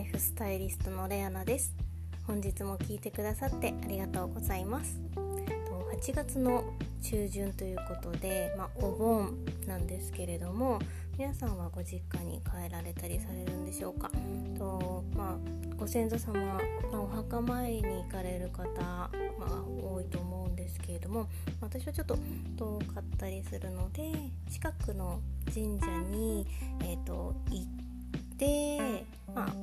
イフスタイリストのレアナです。本日も聞いてくださってありがとうございます。8月の中旬ということで、まあ、お盆なんですけれども皆さんはご実家に帰られたりされるんでしょうか？と、まあ、ご先祖様、まあ、お墓参りに行かれる方、まあ、多いと思うんですけれども私はちょっと遠かったりするので近くの神社に、えーと、行ってまあ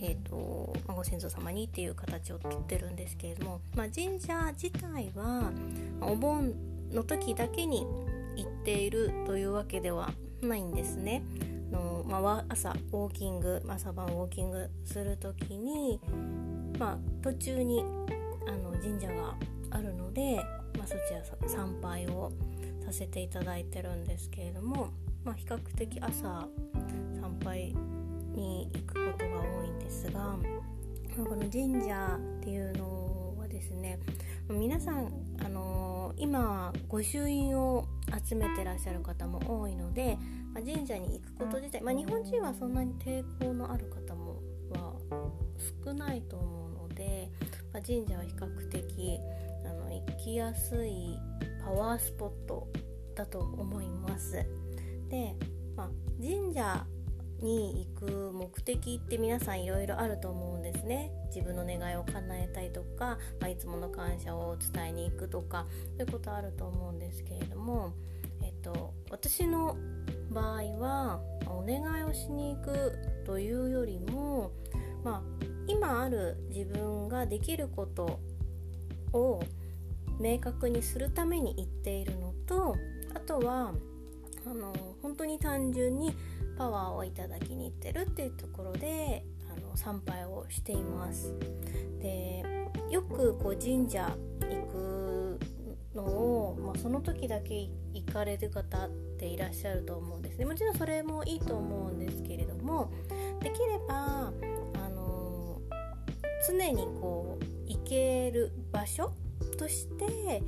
えーとま、ご先祖様にっていう形をとってるんですけれども、まあ、神社自体は、ま、お盆の時だけに行っているというわけではないんですね。のまあ、朝ウォーキング朝晩ウォーキングする時に、まあ、途中にあの神社があるので、まあ、そちら参拝をさせていただいてるんですけれども、まあ、比較的朝参拝に行くですがこの神社っていうのはですね皆さん、あのー、今御朱印を集めてらっしゃる方も多いので、まあ、神社に行くこと自体、まあ、日本人はそんなに抵抗のある方もは少ないと思うので、まあ、神社は比較的あの行きやすいパワースポットだと思います。で、まあ、神社に行く目的って皆さんいろいろあると思うんですね。自分の願いを叶えたいとか、まあ、いつもの感謝を伝えに行くとかそういうことあると思うんですけれども、えっと、私の場合はお願いをしに行くというよりも、まあ、今ある自分ができることを明確にするために行っているのとあとはあの本当に単純にパワーをいただきに行ってるっていうところであの参拝をしています。でよくこう神社行くのを、まあ、その時だけ行かれる方っていらっしゃると思うんですね。もちろんそれもいいと思うんですけれどもできればあの常にこう行ける場所として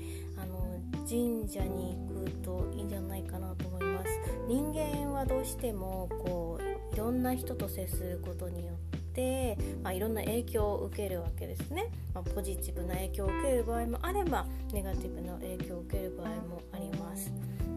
神社に行くといいんじゃないかなと思います。人間はどうしてもこういろんな人と接することによって、まあ、いろんな影響を受けるわけですね、まあ、ポジティブな影響を受ける場合もあればネガティブな影響を受ける場合もあります。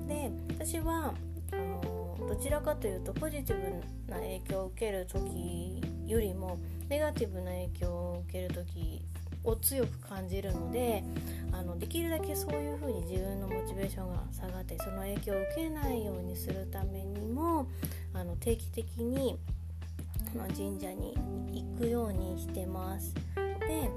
で私はあのどちらかというとポジティブな影響を受ける時よりもネガティブな影響を受ける時を強く感じるのであのできるだけそういうふうに自分のモチベーションが下がってその影響を受けないようにするためにもあの定期的に、まあ、神社に行くようにしてます。で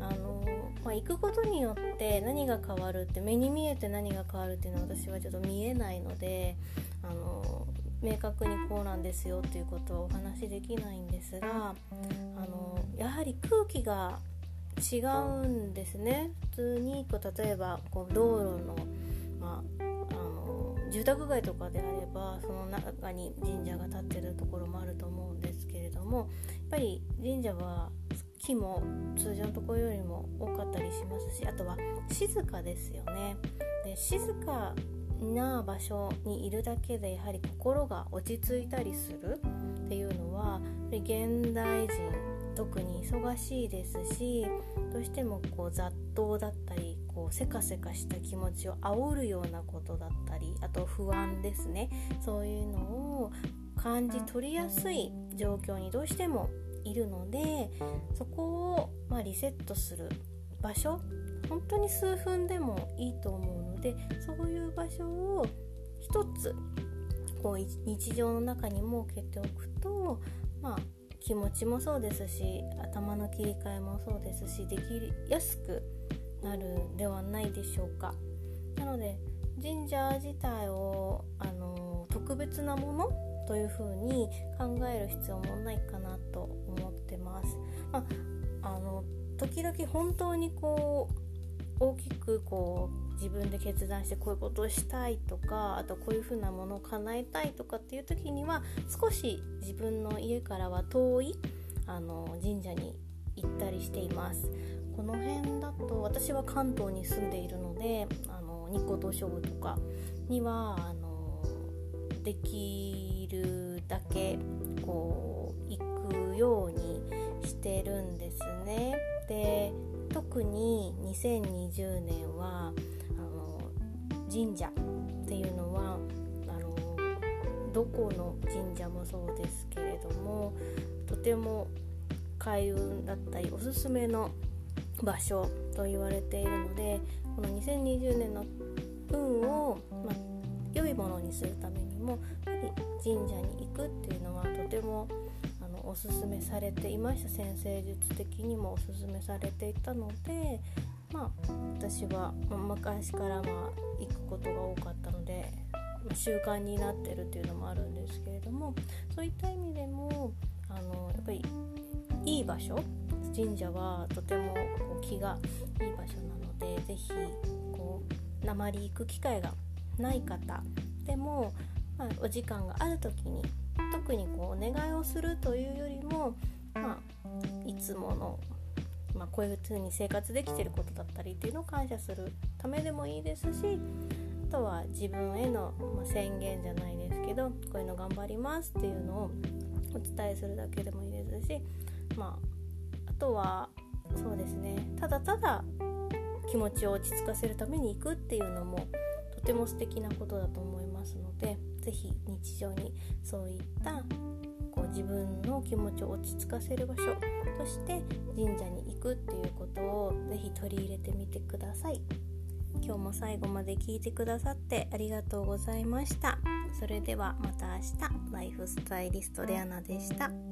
あのまあ、行くことによって何が変わるって目に見えて何が変わるっていうのは私はちょっと見えないのであの明確にこうなんですよっていうことはお話しできないんですがあのやはり空気が違うんですね普通にこう例えばこう道路の,、まあ、あの住宅街とかであればその中に神社が建ってるところもあると思うんですけれどもやっぱり神社は木も通常のところよりも多かったりしますしあとは静かですよね。で静かな場所にいるだけでやはり心が落ち着いたりするっていうのは現代人特に忙しいですしどうしてもこう雑踏だったりこうせかせかした気持ちを煽るようなことだったりあと不安ですね。そういうのを感じ取りやすい状況にどうしてもいるのでそこをまリセットする場所本当に数分でもいいと思うのでそういう場所を一つこう日常の中に設けておくとまあ気持ちもそうですし頭の切り替えもそうですしできやすくなるではないでしょうか。なので神社自体をあの特別なものというふうに考える必要もないかなと思ってます、まあ、あの時々本当にこう大きくこう自分で決断してこういうことをしたいとかあとこういうふうなものを叶えたいとかっていう時には少し自分の家からは遠いあの神社に行ったりしていますこの辺だと私は関東に住んでいるのであの日光東照宮とかにはあのできるだけこう行くようにしてるんですね。で特に2020年はあの神社っていうのはあのどこの神社もそうですけれどもとても開運だったりおすすめの場所と言われているのでこの2020年の運を、ま、良いものにするためにもやはり神社に行くっていうのはとてもおすすめされていました。先生術的にもおすすめされていたのでまあ私は、昔からまあ行くことが多かったので、習慣になってるっていうのもあるんですけれどもそういった意味でもあのやっぱりいい場所神社はとてもこう気がいい場所なので是非こう鉛行く機会がない方でも、まあ、お時間がある時に特にこうお願いをするというよりも、まあ、いつもの、まあ、こういう風に生活できてることだったりっていうのを感謝するためでもいいですしあとは自分への、宣言じゃないですけどこういうの頑張りますっていうのをお伝えするだけでもいいですし、まあ、あとはそうですね。ただただ気持ちを落ち着かせるために行くっていうのもとても素敵なことだと思いますので是非日常にそういったこう自分の気持ちを落ち着かせる場所として神社に行くっていうことを是非取り入れてみてください今日も最後まで聞いてくださってありがとうございましたそれではまた明日ライフスタイリストレアナでした。